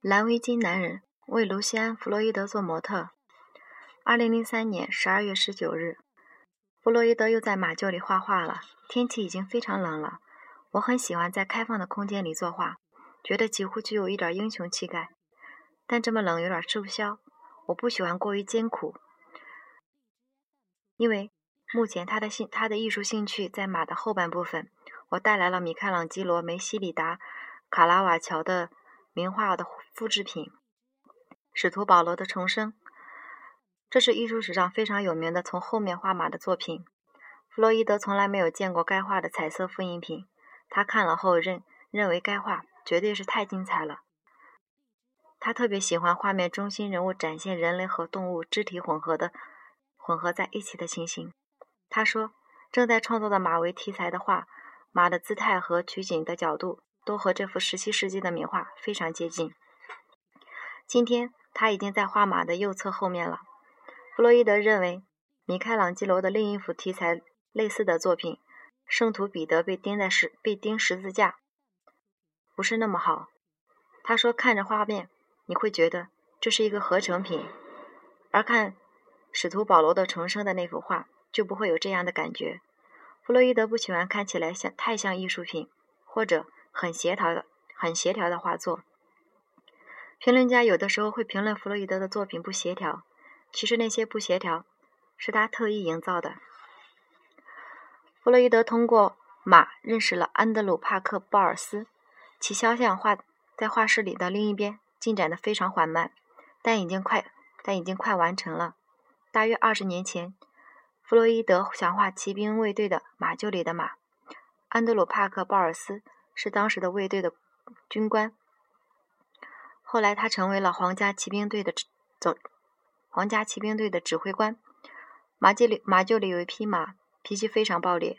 蓝围巾男人为卢西安·弗洛伊德做模特。二零零三年十二月十九日，弗洛伊德又在马厩里画画了。天气已经非常冷了。我很喜欢在开放的空间里作画，觉得几乎具有一点英雄气概。但这么冷有点吃不消。我不喜欢过于艰苦，因为目前他的兴他的艺术兴趣在马的后半部分。我带来了米开朗基罗、梅西里达、卡拉瓦乔的。名画的复制品，《使徒保罗的重生》，这是艺术史上非常有名的从后面画马的作品。弗洛伊德从来没有见过该画的彩色复印品，他看了后认认为该画绝对是太精彩了。他特别喜欢画面中心人物展现人类和动物肢体混合的混合在一起的情形。他说，正在创作的马为题材的画，马的姿态和取景的角度。都和这幅十七世纪的名画非常接近。今天他已经在画马的右侧后面了。弗洛伊德认为，米开朗基罗的另一幅题材类似的作品《圣徒彼得被钉在十被钉十字架》不是那么好。他说，看着画面你会觉得这是一个合成品，而看使徒保罗的重生的那幅画就不会有这样的感觉。弗洛伊德不喜欢看起来像太像艺术品，或者。很协调的、很协调的画作。评论家有的时候会评论弗洛伊德的作品不协调，其实那些不协调是他特意营造的。弗洛伊德通过马认识了安德鲁·帕克·鲍尔斯，其肖像画在画室里的另一边，进展的非常缓慢，但已经快，但已经快完成了。大约二十年前，弗洛伊德想画骑兵卫队的马厩里的马，安德鲁·帕克·鲍尔斯。是当时的卫队的军官，后来他成为了皇家骑兵队的总皇家骑兵队的指挥官。马厩里马厩里有一匹马，脾气非常暴烈，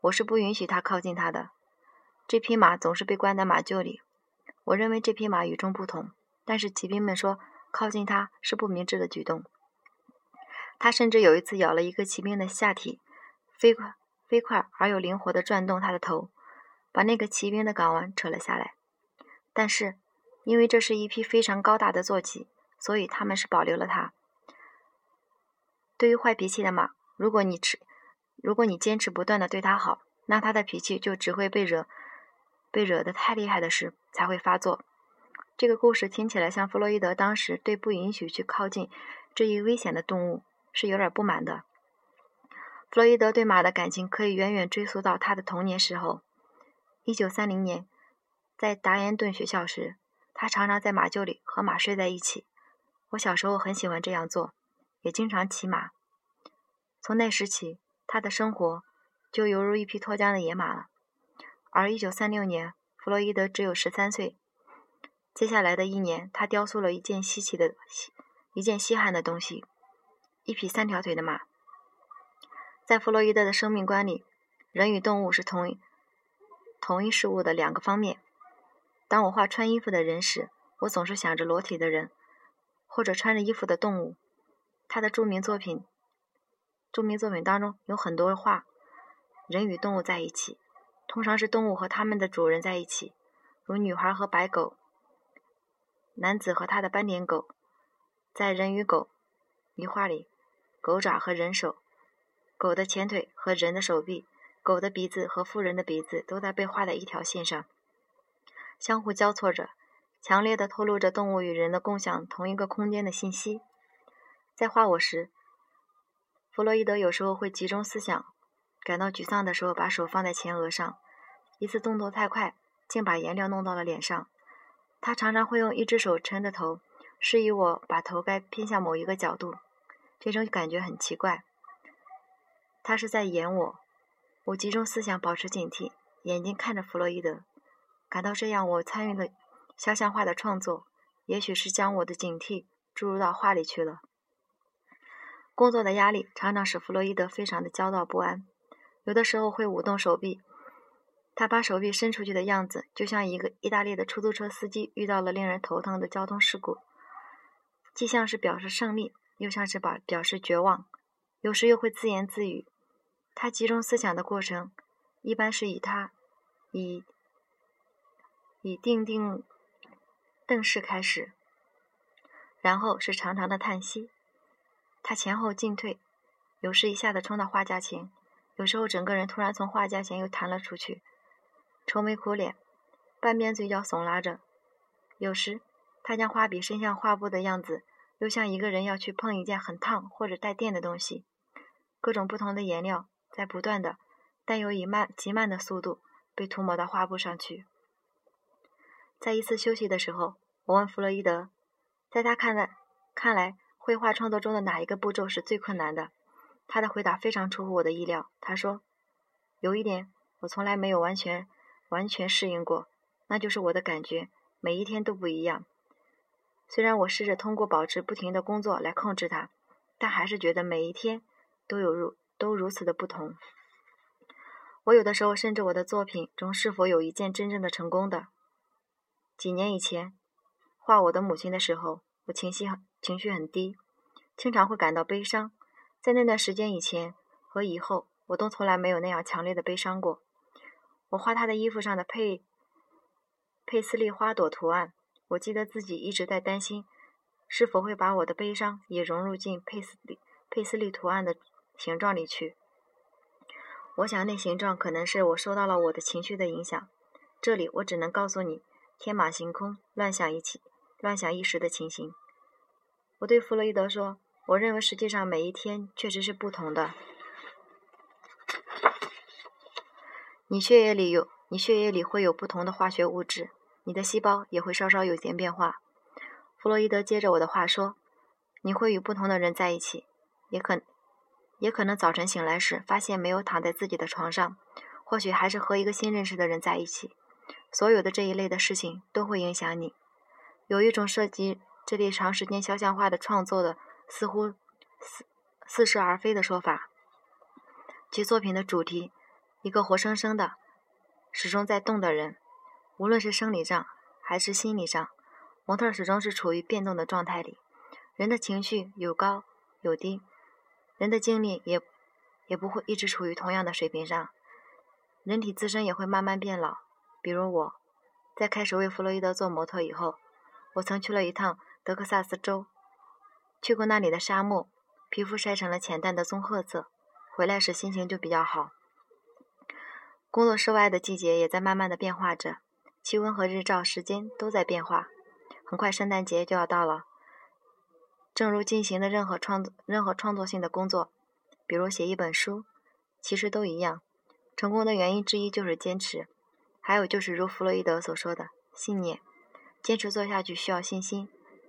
我是不允许他靠近他的。这匹马总是被关在马厩里。我认为这匹马与众不同，但是骑兵们说靠近它是不明智的举动。他甚至有一次咬了一个骑兵的下体，飞快飞快而又灵活地转动他的头。把那个骑兵的睾丸扯了下来，但是因为这是一匹非常高大的坐骑，所以他们是保留了它。对于坏脾气的马，如果你持，如果你坚持不断的对它好，那它的脾气就只会被惹，被惹得太厉害的事才会发作。这个故事听起来像弗洛伊德当时对不允许去靠近这一危险的动物是有点不满的。弗洛伊德对马的感情可以远远追溯到他的童年时候。一九三零年，在达延顿学校时，他常常在马厩里和马睡在一起。我小时候很喜欢这样做，也经常骑马。从那时起，他的生活就犹如一匹脱缰的野马了。而一九三六年，弗洛伊德只有十三岁。接下来的一年，他雕塑了一件稀奇的、一件稀罕的东西——一匹三条腿的马。在弗洛伊德的生命观里，人与动物是同一。同一事物的两个方面。当我画穿衣服的人时，我总是想着裸体的人，或者穿着衣服的动物。他的著名作品，著名作品当中有很多画人与动物在一起，通常是动物和他们的主人在一起，如女孩和白狗，男子和他的斑点狗。在人与狗一画里，狗爪和人手，狗的前腿和人的手臂。狗的鼻子和妇人的鼻子都在被画在一条线上，相互交错着，强烈的透露着动物与人的共享同一个空间的信息。在画我时，弗洛伊德有时候会集中思想，感到沮丧的时候，把手放在前额上，一次动作太快，竟把颜料弄到了脸上。他常常会用一只手撑着头，示意我把头该偏向某一个角度，这种感觉很奇怪。他是在演我。我集中思想，保持警惕，眼睛看着弗洛伊德，感到这样，我参与了肖像画的创作，也许是将我的警惕注入到画里去了。工作的压力常常使弗洛伊德非常的焦躁不安，有的时候会舞动手臂，他把手臂伸出去的样子，就像一个意大利的出租车司机遇到了令人头疼的交通事故，既像是表示胜利，又像是把表示绝望，有时又会自言自语。他集中思想的过程，一般是以他以以定定瞪视开始，然后是长长的叹息。他前后进退，有时一下子冲到画架前，有时候整个人突然从画架前又弹了出去，愁眉苦脸，半边嘴角耸拉着。有时他将画笔伸向画布的样子，又像一个人要去碰一件很烫或者带电的东西。各种不同的颜料在不断的，但又以慢极慢的速度被涂抹到画布上去。在一次休息的时候，我问弗洛伊德，在他看来，看来。绘画创作中的哪一个步骤是最困难的？他的回答非常出乎我的意料。他说：“有一点，我从来没有完全完全适应过，那就是我的感觉每一天都不一样。虽然我试着通过保持不停的工作来控制它，但还是觉得每一天都有如都如此的不同。我有的时候甚至我的作品中是否有一件真正的成功的？几年以前画我的母亲的时候，我情绪。”情绪很低，经常会感到悲伤。在那段时间以前和以后，我都从来没有那样强烈的悲伤过。我画他的衣服上的佩佩斯利花朵图案，我记得自己一直在担心，是否会把我的悲伤也融入进佩斯利佩斯利图案的形状里去。我想那形状可能是我受到了我的情绪的影响。这里我只能告诉你，天马行空、乱想一气、乱想一时的情形。我对弗洛伊德说：“我认为实际上每一天确实是不同的。你血液里有，你血液里会有不同的化学物质，你的细胞也会稍稍有些变化。”弗洛伊德接着我的话说：“你会与不同的人在一起，也可，也可能早晨醒来时发现没有躺在自己的床上，或许还是和一个新认识的人在一起。所有的这一类的事情都会影响你。有一种涉及。”这类长时间肖像画的创作的似乎似似是而非的说法，其作品的主题，一个活生生的、始终在动的人，无论是生理上还是心理上，模特始终是处于变动的状态里。人的情绪有高有低，人的精力也也不会一直处于同样的水平上。人体自身也会慢慢变老。比如我在开始为弗洛伊德做模特以后，我曾去了一趟。德克萨斯州，去过那里的沙漠，皮肤晒成了浅淡的棕褐色。回来时心情就比较好。工作室外的季节也在慢慢的变化着，气温和日照时间都在变化。很快圣诞节就要到了。正如进行的任何创作、任何创作性的工作，比如写一本书，其实都一样。成功的原因之一就是坚持，还有就是如弗洛伊德所说的信念。坚持做下去需要信心。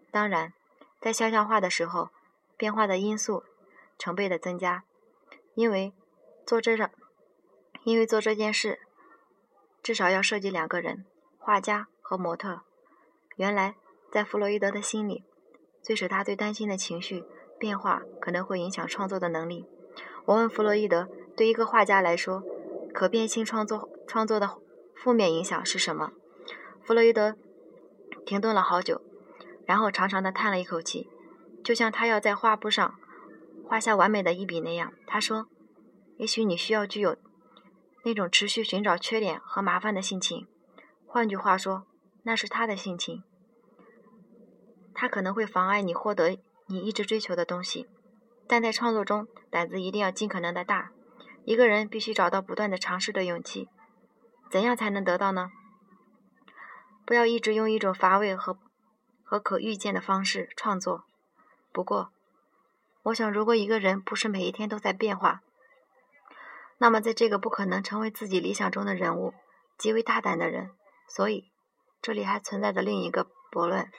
当然，在肖像画的时候，变化的因素成倍的增加，因为做这上，因为做这件事，至少要涉及两个人，画家和模特。原来，在弗洛伊德的心里，最使他最担心的情绪变化可能会影响创作的能力。我问弗洛伊德，对一个画家来说，可变性创作创作的负面影响是什么？弗洛伊德停顿了好久。然后长长的叹了一口气，就像他要在画布上画下完美的一笔那样。他说：“也许你需要具有那种持续寻找缺点和麻烦的性情。换句话说，那是他的性情。他可能会妨碍你获得你一直追求的东西。但在创作中，胆子一定要尽可能的大。一个人必须找到不断的尝试的勇气。怎样才能得到呢？不要一直用一种乏味和……”和可预见的方式创作。不过，我想，如果一个人不是每一天都在变化，那么在这个不可能成为自己理想中的人物、极为大胆的人，所以这里还存在着另一个悖论。